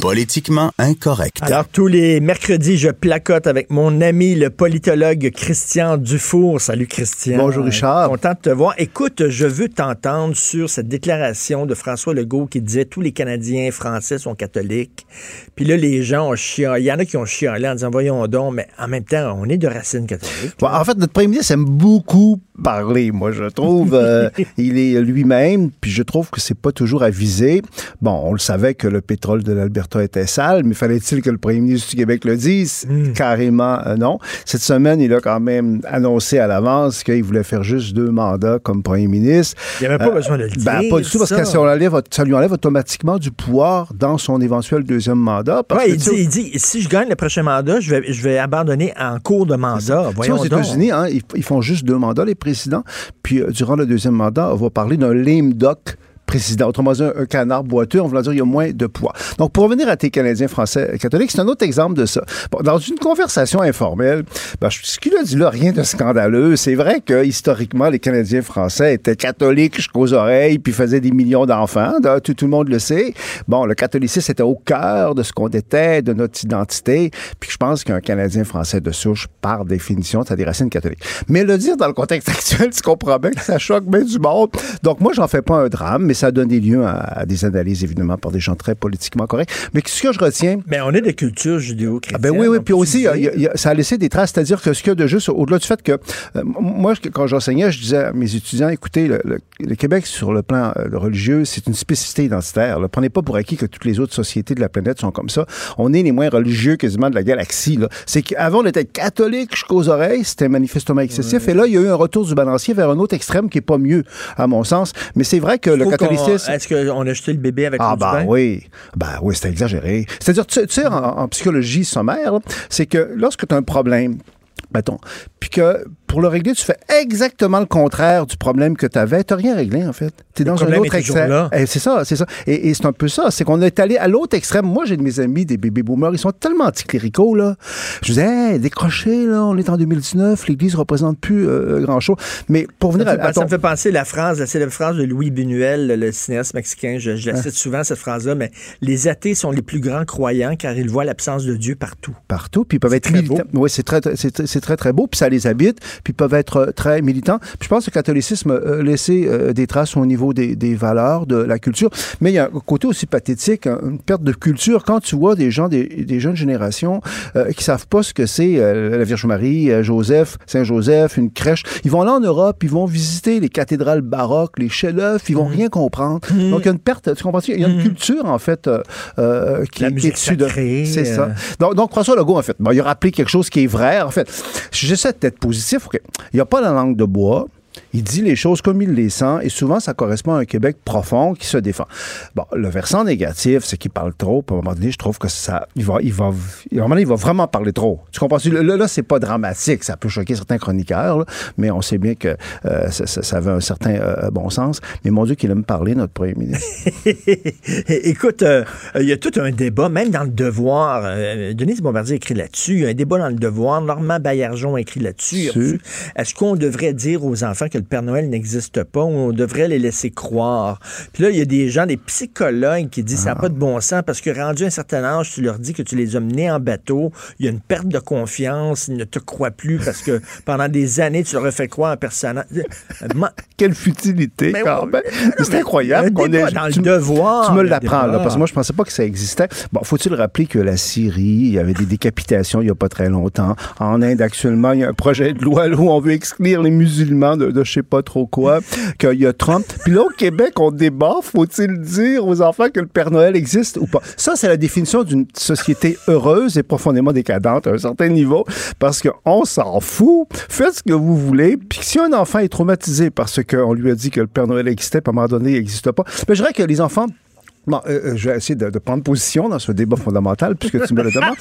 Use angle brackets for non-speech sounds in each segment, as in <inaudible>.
Politiquement incorrect. Alors, tous les mercredis, je placote avec mon ami, le politologue Christian Dufour. Salut, Christian. Bonjour, Richard. Content de te voir. Écoute, je veux t'entendre sur cette déclaration de François Legault qui disait tous les Canadiens français sont catholiques. Puis là, les gens ont chialé. Il y en a qui ont chialé en disant, voyons donc, mais en même temps, on est de racines catholiques. Bon, en fait, notre premier ministre aime beaucoup parler, moi, je trouve. Euh, <laughs> il est lui-même, puis je trouve que c'est pas toujours avisé. Bon, on le savait que le pétrole de l'Alberta était sale, mais fallait-il que le premier ministre du Québec le dise? Carrément euh, non. Cette semaine, il a quand même annoncé à l'avance qu'il voulait faire juste deux mandats comme premier ministre. Il n'y avait pas besoin de le dire. Ben, pas du tout, parce ça. que ça, on enlève- ça lui enlève automatiquement du pouvoir dans son éventuel deuxième mandat. parce Ouais, que, il, dit, il dit, si je gagne le prochain mandat, je vais, je vais abandonner en cours de mandat. Voyons aux. États-Unis, hein, ils, ils font juste deux mandats, les présidents. Puis, euh, durant le deuxième mandat, on va parler d'un lame duck président. Autrement dit, un, canard boiteux, on va dire il y a moins de poids. Donc, pour revenir à tes Canadiens français catholiques, c'est un autre exemple de ça. Bon, dans une conversation informelle, ben, ce qu'il a dit là, rien de scandaleux. C'est vrai que, historiquement, les Canadiens français étaient catholiques jusqu'aux oreilles, puis faisaient des millions d'enfants. Tout, tout le monde le sait. Bon, le catholicisme était au cœur de ce qu'on était, de notre identité. Puis je pense qu'un Canadien français de souche, par définition, ça a des racines catholiques. Mais le dire dans le contexte <laughs> actuel, tu comprends bien que ça choque bien du monde. Donc moi, j'en fais pas un drame, mais ça a donné lieu à, à des analyses, évidemment, par des gens très politiquement corrects. Mais ce que je retiens, Mais on est de culture judéo-chrétienne. ah ben oui, oui. Puis aussi, dis- il y a- il y a- ça a laissé des traces. C'est-à-dire que ce qu'il y a de juste, au-delà du fait que, euh, moi, quand j'enseignais, je disais à mes étudiants, écoutez, le, le- le Québec, sur le plan euh, religieux, c'est une spécificité identitaire. Ne prenez pas pour acquis que toutes les autres sociétés de la planète sont comme ça. On est les moins religieux quasiment de la galaxie. là. C'est qu'avant, on était catholique jusqu'aux oreilles. C'était manifestement excessif. Et là, il y a eu un retour du balancier vers un autre extrême qui est pas mieux, à mon sens. Mais c'est vrai que le Faut Est-ce qu'on a jeté le bébé avec Ah ben oui, ben oui, c'est exagéré. C'est-à-dire, tu sais- en, en psychologie sommaire, c'est que lorsque tu as un problème, mettons, puis que pour le régler, tu fais exactement le contraire du problème que tu avais, tu rien réglé, en fait. Tu es Le dans un autre extrême. Eh, c'est ça, c'est ça. Et, et c'est un peu ça, c'est qu'on est allé à l'autre extrême. Moi, j'ai de mes amis, des bébés boomers, ils sont tellement anticléricaux, là. Je disais, hey, décrochez, là, on est en 2019, l'Église représente plus euh, grand-chose. Mais pour Ça venir fait, à, à ça ton- me fait penser la phrase, la célèbre phrase de Louis Buñuel, le cinéaste mexicain. Je, je la cite souvent, cette phrase-là, mais les athées sont les plus grands croyants car ils voient l'absence de Dieu partout. partout, puis ils peuvent être très militants. Oui, c'est très, très- c'est très, c'est très, très beau, puis ça les habite, puis ils peuvent être euh, très militants. Puis je pense que le catholicisme a laissé euh, des traces au niveau des, des valeurs, de la culture, mais il y a un côté aussi pathétique, hein, une perte de culture. Quand tu vois des gens, des, des jeunes générations euh, qui savent pas ce que c'est euh, la Vierge Marie, euh, Joseph, Saint-Joseph, une crèche, ils vont là en Europe, ils vont visiter les cathédrales baroques, les chefs-d'œuvre, ils vont Mhm. rien comprendre. Donc il y a une perte, tu comprends Il y a une culture, en fait, euh, euh, qui, La est dessus de... C'est ça. euh, Donc, donc, François Legault, en fait, bon, il a rappelé quelque chose qui est vrai. En fait, j'essaie d'être positif. Il n'y a pas la langue de bois. Il dit les choses comme il les sent et souvent ça correspond à un Québec profond qui se défend. Bon, le versant négatif, c'est qu'il parle trop. À un moment donné, je trouve que ça, il va, il va, à un moment donné, il va vraiment parler trop. Tu comprends? Là, là, c'est pas dramatique. Ça peut choquer certains chroniqueurs, là, mais on sait bien que euh, ça, ça- ça avait un certain euh, bon sens. Mais mon Dieu, qu'il aime parler, notre premier ministre. <laughs> Écoute, euh, il y a tout un débat, même dans le Devoir. Denise Bombardier écrit là-dessus. Il y a un débat dans le Devoir. Normand Baillargeon écrit là-dessus. Il Est-ce qu'on devrait dire aux enfants que le Père Noël n'existe pas on devrait les laisser croire? Puis là, il y a des gens, des psychologues qui disent ça n'a pas de bon sens parce que rendu un certain âge, tu leur dis que tu les as menés en bateau. Il y a une perte de confiance. Ils ne te croient plus parce que <laughs> pendant des années, tu leur as fait croire un personnage. Euh, <laughs> Quelle futilité, Mais quand même. C'est incroyable qu'on ait. dans le devoir. Tu me l'apprends, là, parce que moi, je pensais pas que ça existait. Bon, faut-il rappeler que la Syrie, il y avait des décapitations il y a pas très longtemps. En Inde, actuellement, il y a un projet de loi où on veut exclure les musulmans de, de je sais pas trop quoi, qu'il y a Trump. Puis là, au Québec, on débat, faut-il dire aux enfants que le Père Noël existe ou pas? Ça, c'est la définition d'une société heureuse et profondément décadente à un certain niveau, parce qu'on s'en fout. Faites ce que vous voulez. Puis si un enfant est traumatisé parce qu'on lui a dit que le Père Noël existait, puis à un moment donné, il n'existe pas, mais je dirais que les enfants Bon, euh, euh, je vais essayer de, de prendre position dans ce débat fondamental puisque tu me le demandes.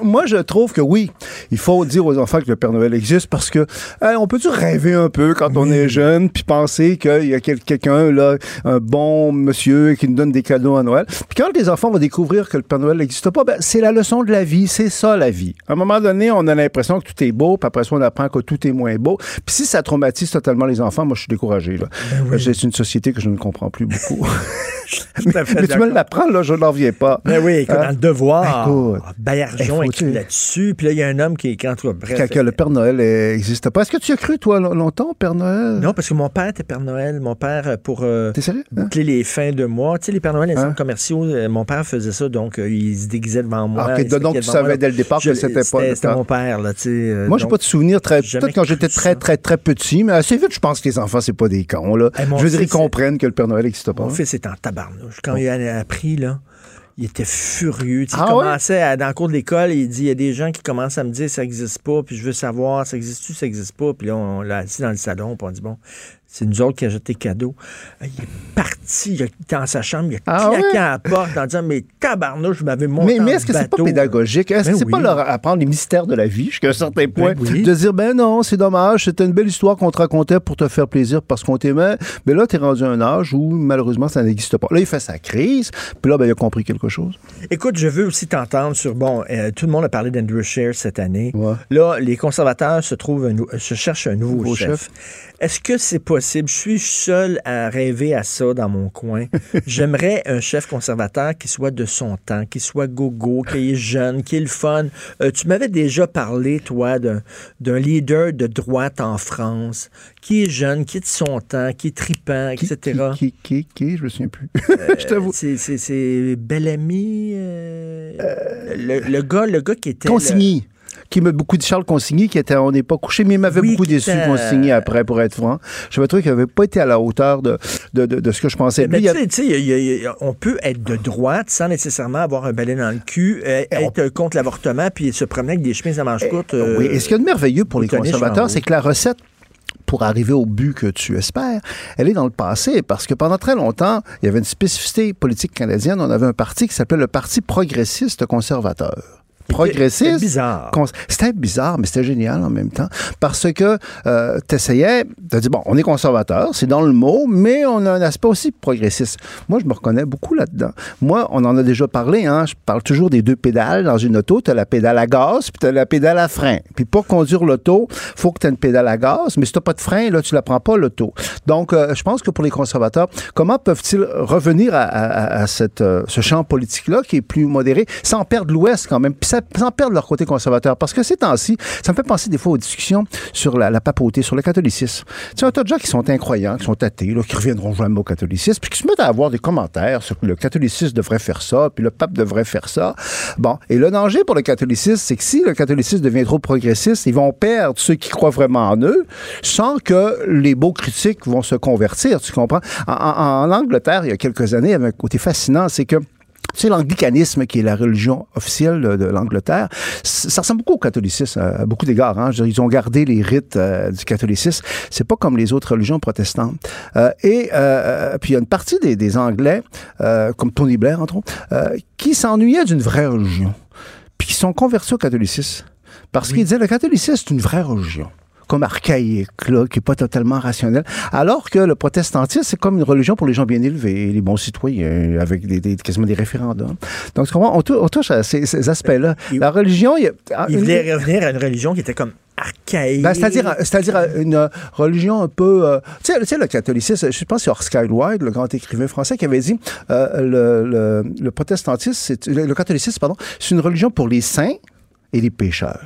<laughs> Moi, je trouve que oui, il faut dire aux enfants que le Père Noël existe parce que on peut-tu rêver un peu quand on est jeune puis penser qu'il y a quel- quelqu'un là, un bon monsieur qui nous donne des cadeaux à Noël? Puis quand les enfants vont découvrir que le Père Noël n'existe pas, ben, c'est la leçon de la vie, c'est ça la vie. À un moment donné, on a l'impression que tout est beau, puis après ça, on apprend que tout est moins beau. Puis si ça traumatise totalement les enfants, moi, je suis découragé. Là. C'est une société que je ne comprends plus beaucoup. <laughs> Tout à fait Mais tu me l'apprends, là, je n'en reviens pas. Ben oui, écoute, Hein? dans le devoir, Écoute, Bayarjon eh, écrit là-dessus, puis là, il y a un homme qui est toi, bref. Que, le Père Noël n'existe pas. Est-ce que tu as cru, toi, lo- longtemps, Père Noël? Non, parce que mon père était Père Noël. Mon père, euh, pour euh, T'es sérieux? Hein? boucler les fins de mois, tu sais, les Pères Noël, les Hein? centres commerciaux, euh, mon père faisait ça, donc euh, il se déguisait devant moi. Ah, donc tu moi. savais dès le départ que c'était pas C'était mon père, là, tu sais. euh, Moi, j'ai pas de souvenir très. Peut-être quand j'étais très, très, très petit, mais assez vite, je pense que les enfants, c'est pas des cons, là. Je veux dire, ils comprennent que le Père Noël n'existe pas. Mon fils est en tabarnouche. Quand il a appris, là, il était furieux. Tu sais, Ah il ouais? commençait à- dans le cours de l'école, il dit il y a des gens qui commencent à me dire ça n'existe pas, puis je veux savoir, ça existe-tu, ça n'existe pas? Puis là, on l'a assis dans le salon, puis on dit bon, c'est nous autres qui achètent tes cadeaux. Il est parti, il était dans sa chambre, il a Ah claqué ouais? à la porte en disant mais tabarnouche, je m'avais monté Mais, mais est-ce que c'est pas pédagogique? Est-ce que Ben c'est pas oui. leur apprendre les mystères de la vie jusqu'à un certain point? oui. De dire, ben non, c'est dommage, c'était une belle histoire qu'on te racontait pour te faire plaisir parce qu'on t'aimait. Mais là, t'es rendu à un âge où, malheureusement, ça n'existe pas. Là, il fait sa crise, puis là, ben, il a compris quelque chose. Écoute, je veux aussi t'entendre sur bon, euh, tout le monde a parlé d'Andrew Scheer cette année. Ouais. Là, les conservateurs se trouvent un se cherchent un nouveau, Nouveau chef. chef. Est-ce que c'est possible? Je suis seul à rêver à ça dans mon coin. <laughs> J'aimerais un chef conservateur qui soit de son temps, qui soit gogo, qui est jeune, qui est le fun. Euh, tu m'avais déjà parlé, toi, d'un leader de droite en France, qui est jeune, qui est de son temps, qui est tripant, etc. Qui, qui, qui, qui, je me souviens plus. <laughs> je t'avoue. C'est- Bellamy, euh, le, le gars, le gars qui était Consigny. Qui m'a beaucoup dit Charles Consigny, qui était On n'est pas couché, mais il m'avait Oui, beaucoup déçu, Consigny, après, pour être franc. J'avais trouvé qu'il n'avait pas été à la hauteur de, de, de, de ce que je pensais. Mais a- tu sais, a- on peut être de droite sans nécessairement avoir un balai dans le cul, euh, on- être contre l'avortement, puis se promener avec des chemises à manches courtes. euh, Oui, et ce qu'il y a de merveilleux pour les conservateurs, c'est que la recette pour arriver au but que tu espères, elle est dans le passé, parce que pendant très longtemps, il y avait une spécificité politique canadienne. On avait un parti qui s'appelait le Parti progressiste conservateur. Progressiste. C'était bizarre. C'était bizarre, mais c'était génial en même temps. Parce que euh, tu essayais de dire, bon, on est conservateur, c'est dans le mot, mais on a un aspect aussi progressiste. Moi, je me reconnais beaucoup là-dedans. Moi, on en a déjà parlé, hein, je parle toujours des deux pédales dans une auto. Tu as la pédale à gaz, puis tu as la pédale à frein. Puis pour conduire l'auto, faut que tu aies une pédale à gaz, mais si tu pas de frein, là, tu la prends pas, l'auto. Donc, euh, je pense que pour les conservateurs, comment peuvent-ils revenir à, à- à cette, euh, ce champ politique-là qui est plus modéré, sans perdre l'Ouest quand même, puis ça- sans perdre leur côté conservateur? Parce que ces temps-ci, ça me fait penser des fois aux discussions sur la, papauté, sur le catholicisme. Tu sais, un tas de gens qui sont incroyants, qui sont athées, qui reviendront jamais au catholicisme, puis qui se mettent à avoir des commentaires sur le catholicisme devrait faire ça, puis le pape devrait faire ça. Bon, et le danger pour le catholicisme, c'est que si le catholicisme devient trop progressiste, ils vont perdre ceux qui croient vraiment en eux, sans que les beaux critiques vont se convertir, tu comprends? En, en- en Angleterre, il y a quelques années, il y avait un côté fascinant, c'est que sais, l'anglicanisme, qui est la religion officielle de, l'Angleterre, ça ressemble beaucoup au catholicisme, à, à beaucoup d'égards. Hein. Ils ont gardé les rites euh, du catholicisme. C'est pas comme les autres religions protestantes. Euh, et euh, puis il y a une partie des, des Anglais, euh, comme Tony Blair, entre autres, euh, qui s'ennuyaient d'une vraie religion, puis qui sont convertis au catholicisme. Parce qu'ils disaient, le catholicisme, c'est une vraie religion comme archaïque, là, qui n'est pas totalement rationnel. Alors que le protestantisme, c'est comme une religion pour les gens bien élevés, les bons citoyens, avec des, des- quasiment des référendums. Donc? On, on touche à ces, ces aspects-là. Il- La religion, il a- ah, une- voulait revenir à une religion qui était comme archaïque. ben, c'est-à-dire, c'est-à-dire une euh, religion un peu. euh, tu, sais, tu sais, le catholicisme, je pense c'est Oscar Wilde, le grand écrivain français, qui avait dit euh, le, le, le protestantisme, le catholicisme, pardon, c'est une religion pour les saints et les pécheurs.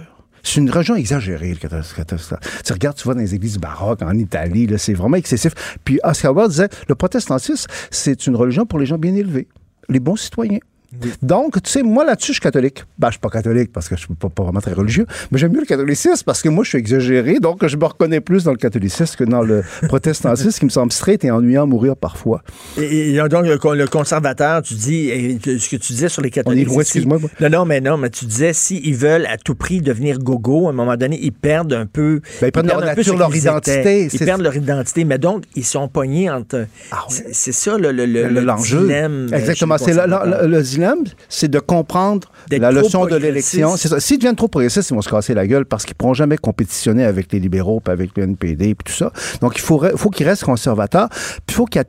C'est une religion exagérée, le catholicisme. Tu regardes, tu vois, dans les églises baroques, en Italie, là, c'est vraiment excessif. Puis Oscar Wilde disait, le protestantisme, c'est une religion pour les gens bien élevés, les bons citoyens. Donc, tu sais, moi là-dessus, je suis catholique. Ben, je suis pas catholique parce que je suis pas, pas vraiment très religieux, mais j'aime mieux le catholicisme parce que moi, je suis exagéré, donc je me reconnais plus dans le catholicisme que dans le <laughs> protestantisme qui me semble straight et ennuyant à mourir parfois. Et, et donc, le, con- le conservateur, tu dis, et ce que tu disais sur les On est catholiques. si- excuse-moi. moi. Non, non, mais non, mais tu disais, s'ils veulent à tout prix devenir gogo, à un moment donné, ils perdent un peu. Ben, ils leur perdent un peu nature, leur identité. Ils perdent leur identité. Mais donc, ils sont pognés entre. Ah. C'est- ça, le, le, le, Le- dilemme, euh, Exactement. C'est le, le- c'est de comprendre la leçon de l'élection. C'est ça. S'ils deviennent trop progressistes, ils vont se casser la gueule parce qu'ils ne pourront jamais compétitionner avec les libéraux, puis avec le NPD, puis tout ça. Donc, il faudrait- faut qu'ils restent conservateurs, puis il faut qu'ils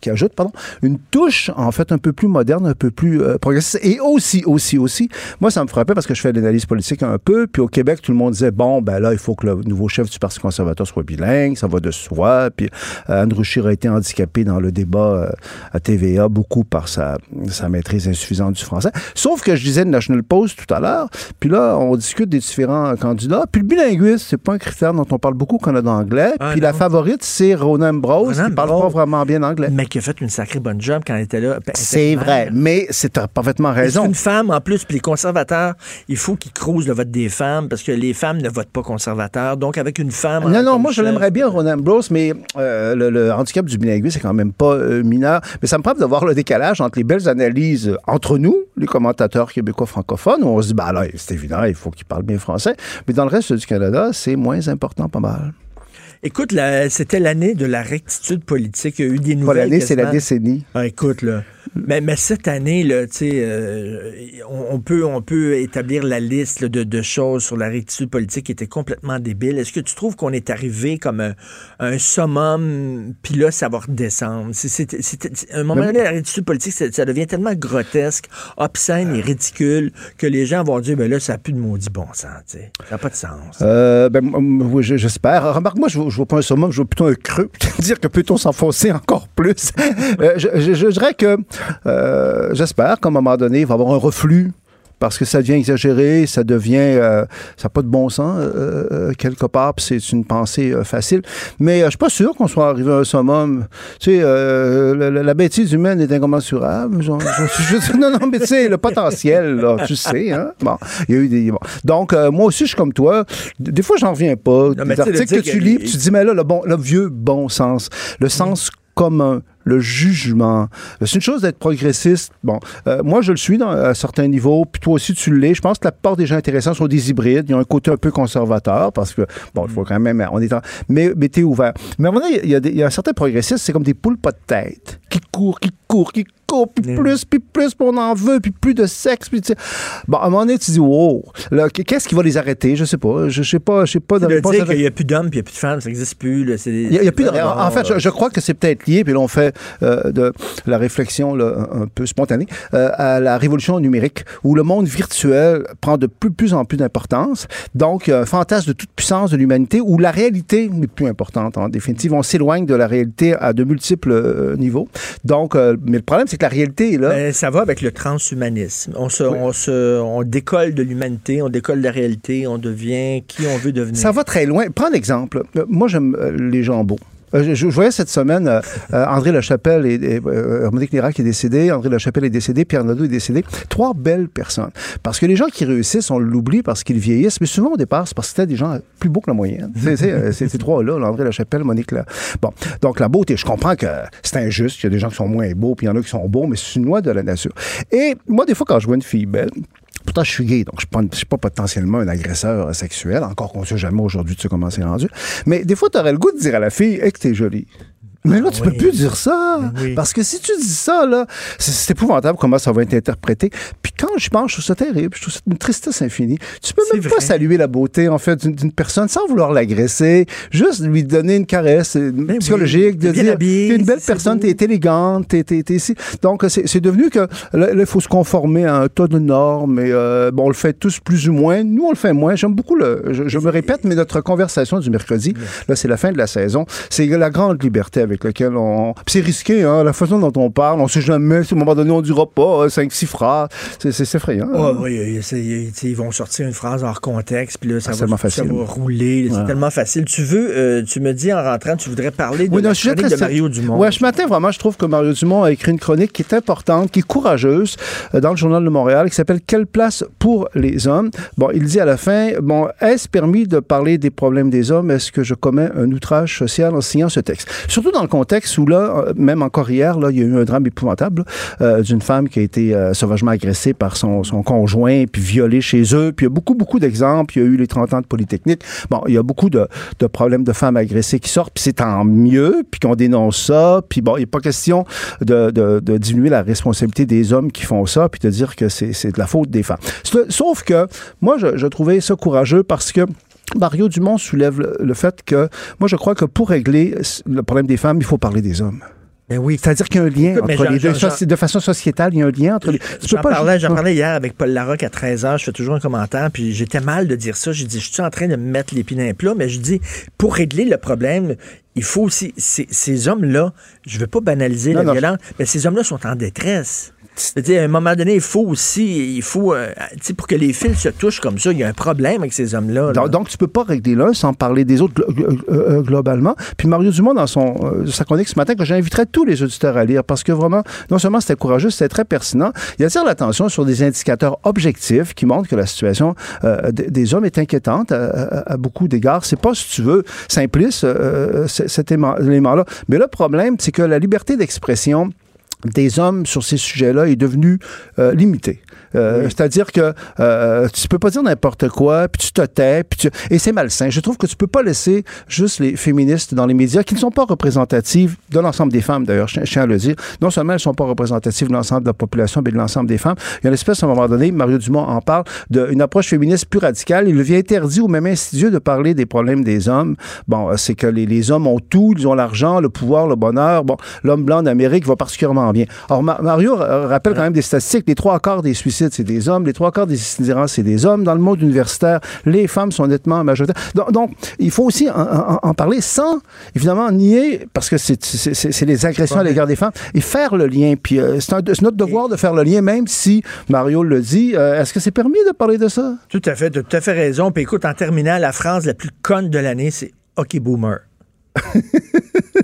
qu'ils ajoutent pardon, une touche, en fait, un peu plus moderne, un peu plus euh, progressiste. Et aussi, aussi, aussi, moi, ça me frappait parce que je fais de l'analyse politique un peu, puis au Québec, tout le monde disait, bon, ben là, il faut que le nouveau chef du Parti conservateur soit bilingue, ça va de soi, puis euh, Anne Rouchir a été handicapé dans le débat euh, à TVA beaucoup par sa, sa maîtrise insuffisante du français. Sauf que je disais le National Post tout à l'heure, puis là, on discute des différents candidats, puis le bilinguisme, c'est pas un critère dont on parle beaucoup au Canada anglais, Ah, puis la favorite, c'est Ronan Ronan qui parle pas vraiment bien anglais. Mais qui a fait une sacrée bonne job quand elle était là. C'est vrai, mais c'est parfaitement Et C'est raison. une femme en plus, puis les conservateurs, il faut qu'ils creusent le vote des femmes parce que les femmes ne votent pas conservateurs. Donc, avec une femme. Non, non, moi je l'aimerais bien, Ronan Brose, mais euh, le, le handicap du bilinguisme, c'est quand même pas euh, mineur. Mais ça me frappe de voir le décalage entre les belles analyses entre nous, les commentateurs québécois francophones, où on se dit, bah là, c'est évident, il faut qu'ils parlent bien français. Mais dans le reste du Canada, c'est moins important, pas mal. Écoute, la- c'était l'année de la rectitude politique. Il y a eu des Pas nouvelles. l'année, c'est la décennie. Ah, écoute, là. Mais, mais cette année, là, euh, on, on peut, on peut établir la liste là, de, de choses sur la rectitude politique qui était complètement débile. Est-ce que tu trouves qu'on est arrivé comme un, un summum, puis là, ça va redescendre? C'est- un moment Mais- donné, la rectitude politique, ça, devient tellement grotesque, obscène et ridicule que les gens vont dire, ben là, ça n'a plus de maudit bon sens, tu sais. Ça n'a pas de sens. Euh, ben, oui, j'espère. Remarque, moi, je ne vois pas un summum, je vois plutôt un creux. <laughs> dire que peut-on s'enfoncer encore plus? <laughs> Euh, je, je- je dirais que j'espère qu'à un moment donné, il va y avoir un reflux. Parce que ça devient exagéré, ça devient. euh, ça n'a pas de bon sens, euh, euh, quelque part, puis c'est une pensée euh, facile. Mais euh, je suis pas sûr qu'on soit arrivé à un summum. Tu sais, euh, la, bêtise humaine est incommensurable. Juste- <laughs> non, non, mais tu sais, le potentiel, là, tu sais, hein. Bon, il y a eu des. bon. Donc, euh, moi aussi, je suis comme toi. Des fois, j'en reviens pas. Non, des articles que tu lis, tu dis, mais là, le, bon, le vieux bon sens, le sens commun, le jugement. C'est une chose d'être progressiste. Bon, euh, moi, je le suis dans, à certains niveaux, puis toi aussi, tu l'es. Je pense que la plupart des gens intéressants sont des hybrides. Ils ont un côté un peu conservateur, parce que, bon, il faut quand même... On est en- mais mais t'es ouvert. Mais à un moment donné, il y, a des- il y a un certain progressiste, c'est comme des poules pas de tête, qui courent, qui courent, qui courent, puis plus, puis plus, puis on en veut, puis plus de sexe, puis tu. Bon, à un moment donné, tu dis, wow, qu'est-ce qui va les arrêter? Je sais pas. Je sais pas, je sais pas de dire qu'il n'y a plus d'hommes puis il n'y a plus de femmes, ça n'existe plus. là, il y a, il y a plus de- en en fait, je, je crois que c'est peut-être lié, puis là, on fait euh, de la réflexion là, un peu spontanée, euh, à la révolution numérique, où le monde virtuel prend de plus, plus en plus d'importance. Donc, a un fantasme de toute puissance de l'humanité, où la réalité n'est plus importante, en définitive. On s'éloigne de la réalité à de multiples euh, niveaux. Donc, euh, mais le problème, c'est que la réalité est là. Ben, ça va avec le transhumanisme. On, se, on, se, on décolle de l'humanité, on décolle de la réalité, on devient qui on veut devenir. Ça va très loin. Prends l'exemple. Euh, Moi, j'aime euh, les jambons. Euh, Je, je voyais cette semaine euh, euh, André Lachapelle et, et euh, Monique Lérac est décédé, André Lachapelle est décédé, Pierre Nadeau est décédé. Trois belles personnes. Parce que les gens qui réussissent, on l'oublie parce qu'ils vieillissent, mais souvent au départ, c'est parce que c'était des gens plus beaux que la moyenne. Euh, c'est ces trois-là, là, André Lachapelle, Monique là. Bon, donc la beauté, je comprends que c'est injuste, il y a des gens qui sont moins beaux, puis il y en a qui sont beaux, mais c'est une loi de la nature. Et moi, des fois, quand je vois une fille belle, Pourtant, je suis gay, donc je ne suis pas potentiellement un agresseur sexuel, encore qu'on ne sait jamais aujourd'hui de ce comment c'est rendu. Mais des fois, tu aurais le goût de dire à la fille hey, que t'es jolie. Mais là, tu oui. peux plus dire ça. Oui. Parce que si tu dis ça, là, c'est, épouvantable comment ça va être interprété. Puis quand je pense, je trouve ça terrible. Je trouve ça une tristesse infinie. Tu peux même vrai. pas saluer la beauté, en fait, d'une, personne sans vouloir l'agresser. Juste lui donner une caresse Ben oui. psychologique, de bien dire t'es une belle personne, t'es, élégante, t'es, ici. Donc, c'est, c'est devenu que là, il faut se conformer à un tas de normes. Et, euh, bon, on le fait tous plus ou moins. Nous, on le fait moins. J'aime beaucoup le. Je, je me répète, mais notre conversation du mercredi, là, c'est la fin de la saison. C'est la grande liberté avec lequel on. C'est risqué, hein, la façon dont on parle. On sait jamais, si à un moment donné, on dira pas, euh, cinq, six phrases. C'est, effrayant. Ouais, euh, tu sais, ils vont sortir une phrase hors contexte, puis là, ça, Ah, va, ça rouler. C'est tellement facile. Tu veux, euh, tu me dis en rentrant, tu voudrais parler de Oui, la non, sujet chronique très de Mario Dumont. Ouais, ce matin, vraiment, je trouve que Mario Dumont a écrit une chronique qui est importante, qui est courageuse euh, dans le Journal de Montréal, qui s'appelle Quelle place pour les hommes? Bon, il dit à la fin, bon, est-ce permis de parler des problèmes des hommes? Est-ce que je commets un outrage social en signant ce texte? Surtout dans le contexte où, là, euh, même encore hier, là, il y a eu un drame épouvantable euh, d'une femme qui a été euh, sauvagement agressée par son, conjoint, puis violée chez eux. Puis il y a beaucoup, beaucoup d'exemples. Il y a eu les 30 ans de Polytechnique. Bon, il y a beaucoup de, problèmes de femmes agressées qui sortent, puis c'est tant mieux, puis qu'on dénonce ça. Puis bon, il n'est pas question de, diminuer la responsabilité des hommes qui font ça, puis de dire que c'est de la faute des femmes. Sauf que moi, je trouvais ça courageux parce que Mario Dumont soulève le, le fait que moi, je crois que pour régler le problème des femmes, il faut parler des hommes. Ben oui. C'est-à-dire qu'il y a un lien Écoute, entre les deux. De façon sociétale, il y a un lien entre les. J'en parlais, parlais hier avec Paul Larocque à 13 ans. Je fais toujours un commentaire, puis j'étais mal de dire ça. J'ai dit, je suis en train de me mettre les pieds dans les plats, mais je dis, pour régler le problème, il faut aussi. Ces, ces hommes-là, je veux pas banaliser Non, la non. violence, mais ces hommes-là sont en détresse. C'est-à-dire, à un moment donné, il faut aussi, il faut, euh, pour que les fils se touchent comme ça, il y a un problème avec ces hommes-là. là. Donc, tu peux pas régler l'un sans parler des autres glo- glo- euh, globalement. Puis Mario Dumont, dans son, euh, sa chronique ce matin, que j'inviterais tous les auditeurs à lire, parce que vraiment, non seulement c'était courageux, c'était très pertinent, il attire l'attention sur des indicateurs objectifs qui montrent que la situation euh, des, hommes est inquiétante à, beaucoup d'égards. C'est pas, si tu veux, simpliste, euh, cet élément- élément-là. Mais le problème, c'est que la liberté d'expression des hommes sur ces sujets-là est devenue euh, limitée. Euh, C'est-à-dire que euh, tu peux pas dire n'importe quoi, puis tu te tais, puis tu... et c'est malsain. Je trouve que tu peux pas laisser juste les féministes dans les médias qui ne sont pas représentatives de l'ensemble des femmes, d'ailleurs, je, tiens à le dire. Non seulement elles sont pas représentatives de l'ensemble de la population, mais de l'ensemble des femmes. Il y a une espèce, à un moment donné, Mario Dumont en parle, d'une approche féministe plus radicale. Il devient interdit ou même insidieux de parler des problèmes des hommes. Bon, euh, c'est que les, les hommes ont tout, ils ont l'argent, le pouvoir, le bonheur. Bon, l'homme blanc d'Amérique va particulièrement bien. Alors, Ma- Mario euh, rappelle quand même des statistiques. Les trois quarts des suicides, c'est des hommes. Les trois quarts des itinérants, c'est des hommes. Dans le monde universitaire, les femmes sont nettement majoritaires. Donc, donc, il faut aussi en, en- en parler sans, évidemment, nier, parce que c'est- les agressions à l'égard des femmes, et faire le lien. Puis euh, c'est notre devoir de faire le lien, même si Mario le dit. Euh, Est-ce que c'est permis de parler de ça? Tout à fait, tu as tout à fait raison. Puis écoute, en terminant, la phrase la plus conne de l'année, c'est OK Boomer. <laughs>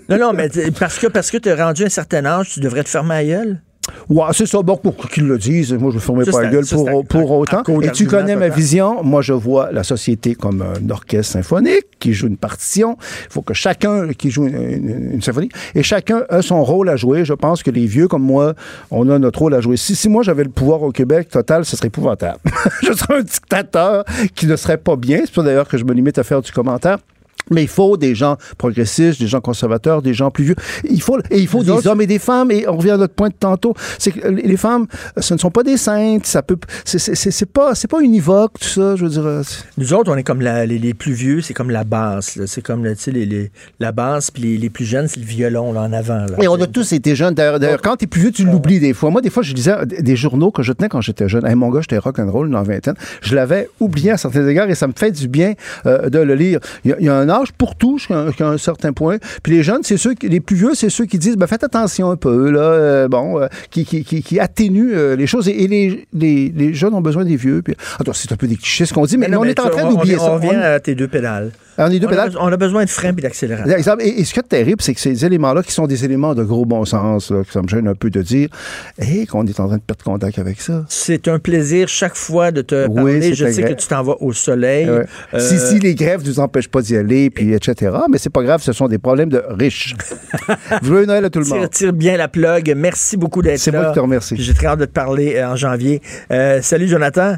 non, non, mais parce que, parce que tu as rendu un certain âge, tu devrais te fermer la gueule. Ouais, c'est ça. Bon, pour qu'ils le disent, moi, je ne Ça, pas la gueule pour, pour autant. Et tu connais ma vision. Moi, je vois la société comme un orchestre symphonique qui joue une partition. Il faut que chacun qui joue une, une- une symphonie et chacun a son rôle à jouer. Je pense que les vieux comme moi, on a notre rôle à jouer. Si, si moi j'avais le pouvoir au Québec total, ce serait épouvantable. <laughs> je serais un dictateur qui ne serait pas bien. C'est pour d'ailleurs que je me limite à faire du commentaire. Mais il faut des gens progressistes, des gens conservateurs, des gens plus vieux. Il faut, et il faut des autres- hommes et des femmes. Et on revient à notre point de tantôt. C'est que les femmes, ce ne sont pas des saintes. Ça peut, c'est, c'est, c'est- c'est pas, c'est pas univoque, tout ça. Je veux dire. euh, Nous autres, on est comme la- les, les plus vieux, c'est comme la basse. C'est comme sais, les, les- la basse, puis les, les plus jeunes, c'est le violon là, en avant. Là, Et on a tous été jeunes. D'ailleurs, quand t'es plus vieux, tu l'oublies des fois. Moi, des fois, je lisais des journaux que je tenais quand j'étais jeune. Hey, mon gars, j'étais rock'n'roll dans la vingtaine. Je l'avais oublié à certains égards et ça me fait du bien euh, de le lire. Il y, y a un âge pour tout jusqu'à un, certain point. Puis les jeunes, c'est ceux qui, les plus vieux, c'est ceux qui disent, ben, faites attention un peu, là, euh, bon, euh, qui, qui, qui, qui atténuent euh, les choses. Et, et les, les, les jeunes ont besoin des vieux. Puis, attends, c'est un peu des clichés ce qu'on dit, mais, non, on mais est en train d'oublier ça. On revient à tes deux pédales. On est deux On a, besoin- on a besoin de frein puis d'accélérateur. Et, et ce qui est terrible, c'est que ces éléments-là, qui sont des éléments de gros bon sens, là, que ça me gêne un peu de dire, et qu'on est en train de perdre contact avec ça. C'est un plaisir chaque fois de te Oui, parler. Je sais que tu t'en vas au soleil. Ouais. Euh, Si, si les grèves ne nous empêchent pas d'y aller, puis etc. Mais c'est pas grave, ce sont des problèmes de riches. <laughs> Joyeux Noël à tout le Tire, monde. tire bien la plug. Merci beaucoup d'être là. C'est moi qui te remercie. J'ai très hâte de te parler euh, en janvier. Euh, salut, Jonathan.